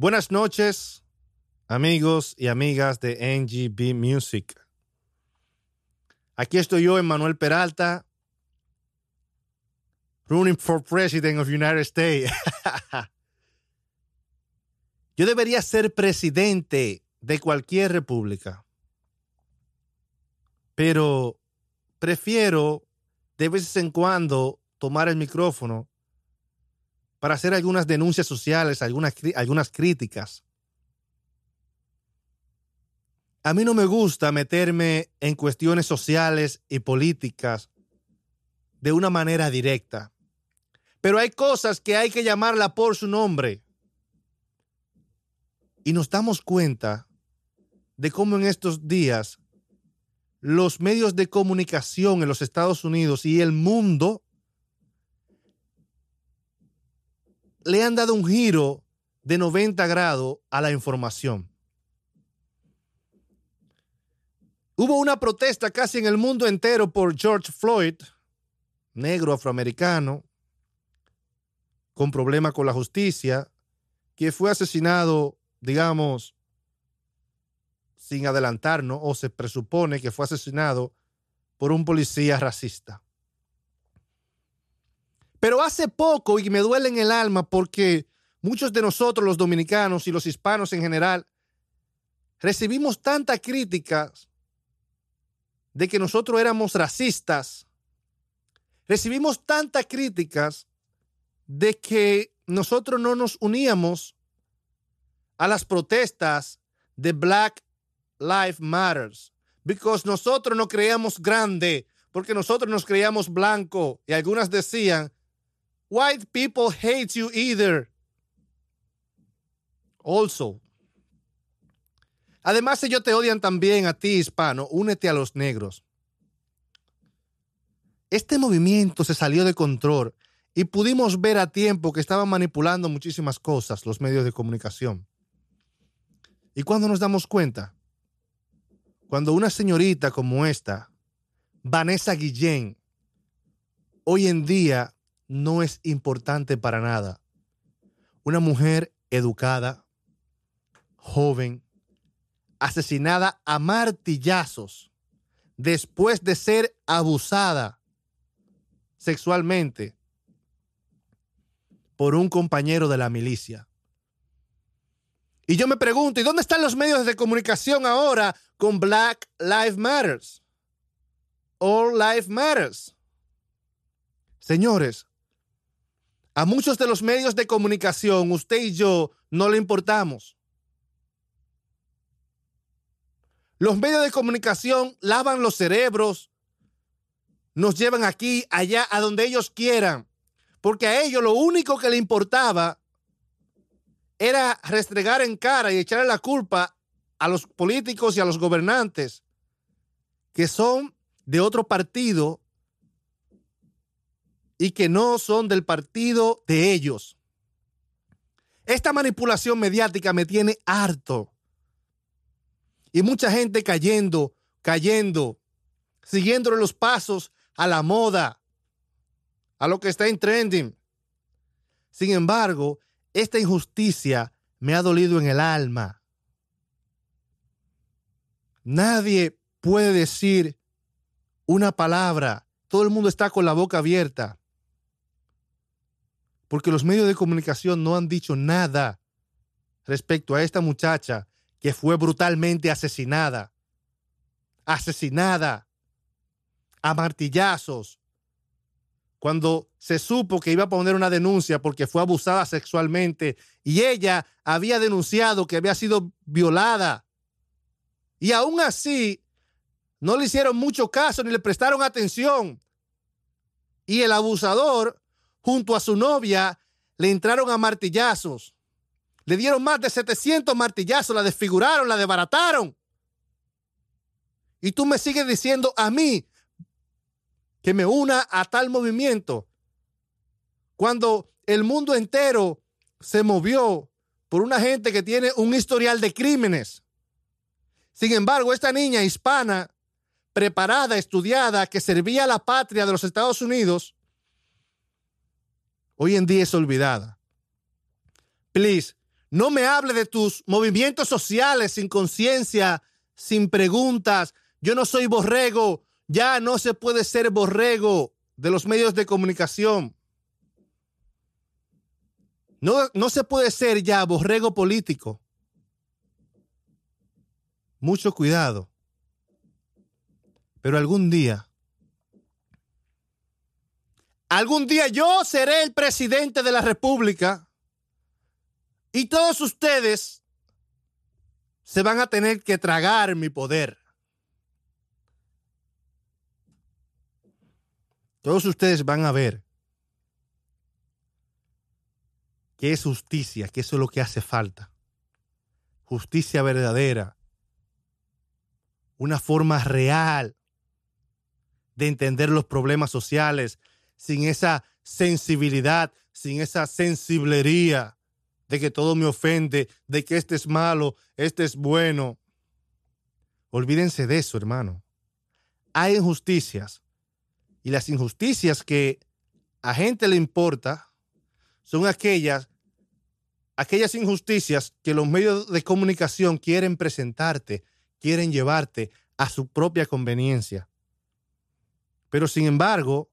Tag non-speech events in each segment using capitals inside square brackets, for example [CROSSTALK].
Buenas noches, amigos y amigas de NGB Music. Aquí estoy yo, Manuel Peralta, running for president of United States. [LAUGHS] yo debería ser presidente de cualquier república, pero prefiero de vez en cuando tomar el micrófono para hacer algunas denuncias sociales, algunas, algunas críticas. A mí no me gusta meterme en cuestiones sociales y políticas de una manera directa, pero hay cosas que hay que llamarla por su nombre. Y nos damos cuenta de cómo en estos días los medios de comunicación en los Estados Unidos y el mundo le han dado un giro de 90 grados a la información. Hubo una protesta casi en el mundo entero por George Floyd, negro afroamericano, con problemas con la justicia, que fue asesinado, digamos, sin adelantarnos, o se presupone que fue asesinado por un policía racista. Pero hace poco, y me duele en el alma porque muchos de nosotros, los dominicanos y los hispanos en general, recibimos tantas críticas de que nosotros éramos racistas. Recibimos tantas críticas de que nosotros no nos uníamos a las protestas de Black Lives Matters, because nosotros no creíamos grande, porque nosotros nos creíamos blanco y algunas decían White people hate you either. Also. Además, ellos te odian también a ti, hispano. Únete a los negros. Este movimiento se salió de control y pudimos ver a tiempo que estaban manipulando muchísimas cosas los medios de comunicación. ¿Y cuando nos damos cuenta? Cuando una señorita como esta, Vanessa Guillén, hoy en día no es importante para nada. Una mujer educada, joven, asesinada a martillazos después de ser abusada sexualmente por un compañero de la milicia. Y yo me pregunto, ¿y dónde están los medios de comunicación ahora con Black Lives Matters? All Life Matters. Señores, a muchos de los medios de comunicación, usted y yo, no le importamos. Los medios de comunicación lavan los cerebros, nos llevan aquí, allá, a donde ellos quieran, porque a ellos lo único que le importaba era restregar en cara y echarle la culpa a los políticos y a los gobernantes que son de otro partido y que no son del partido de ellos. Esta manipulación mediática me tiene harto. Y mucha gente cayendo, cayendo, siguiéndole los pasos a la moda, a lo que está en trending. Sin embargo, esta injusticia me ha dolido en el alma. Nadie puede decir una palabra. Todo el mundo está con la boca abierta porque los medios de comunicación no han dicho nada respecto a esta muchacha que fue brutalmente asesinada, asesinada a martillazos, cuando se supo que iba a poner una denuncia porque fue abusada sexualmente y ella había denunciado que había sido violada. Y aún así, no le hicieron mucho caso ni le prestaron atención. Y el abusador junto a su novia le entraron a martillazos. Le dieron más de 700 martillazos, la desfiguraron, la desbarataron. Y tú me sigues diciendo a mí que me una a tal movimiento. Cuando el mundo entero se movió por una gente que tiene un historial de crímenes. Sin embargo, esta niña hispana, preparada, estudiada, que servía a la patria de los Estados Unidos, hoy en día es olvidada. Please, No me hable de tus movimientos sociales sin conciencia, sin preguntas. Yo no soy borrego. Ya no se puede ser borrego de los medios de comunicación. No, no se puede ser ya borrego político. Mucho cuidado. Pero algún día, algún día yo seré el presidente de la República y todos ustedes se van a tener que tragar mi poder. Todos ustedes van a ver que es justicia, que eso es lo que hace falta. Justicia verdadera. Una forma real de entender los problemas sociales sin esa sensibilidad, sin esa sensiblería de que todo me ofende, de que este es malo, este es bueno. Olvídense de eso, hermano. Hay injusticias y las injusticias que a gente le importa son aquellas aquellas injusticias que los medios de comunicación quieren presentarte, quieren llevarte a su propia conveniencia. Pero sin embargo,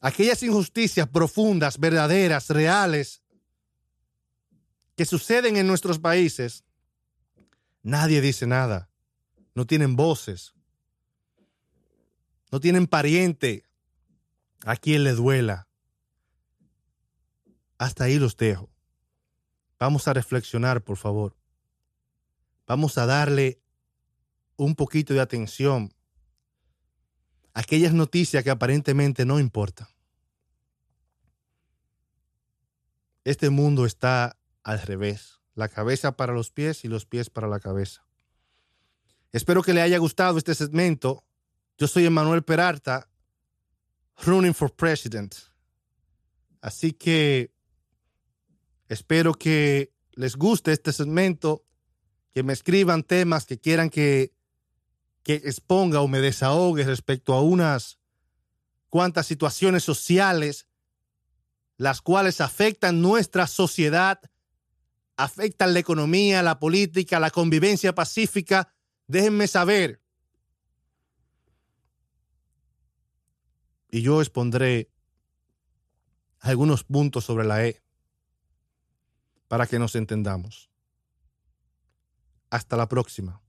aquellas injusticias profundas, verdaderas, reales, que suceden en nuestros países, nadie dice nada. No tienen voces. No tienen pariente a quien le duela. Hasta ahí los dejo. Vamos a reflexionar, por favor. Vamos a darle un poquito de atención aquellas noticias que aparentemente no importan. Este mundo está al revés. La cabeza para los pies y los pies para la cabeza. Espero que le haya gustado este segmento. Yo soy Emanuel Peralta, running for president. Así que espero que les guste este segmento, que me escriban temas que quieran que, que exponga o me desahogue respecto a unas cuantas situaciones sociales las cuales afectan nuestra sociedad afectan la economía, la política, la convivencia pacífica, déjenme saber. Y yo expondré algunos puntos sobre la E para que nos entendamos. Hasta la próxima.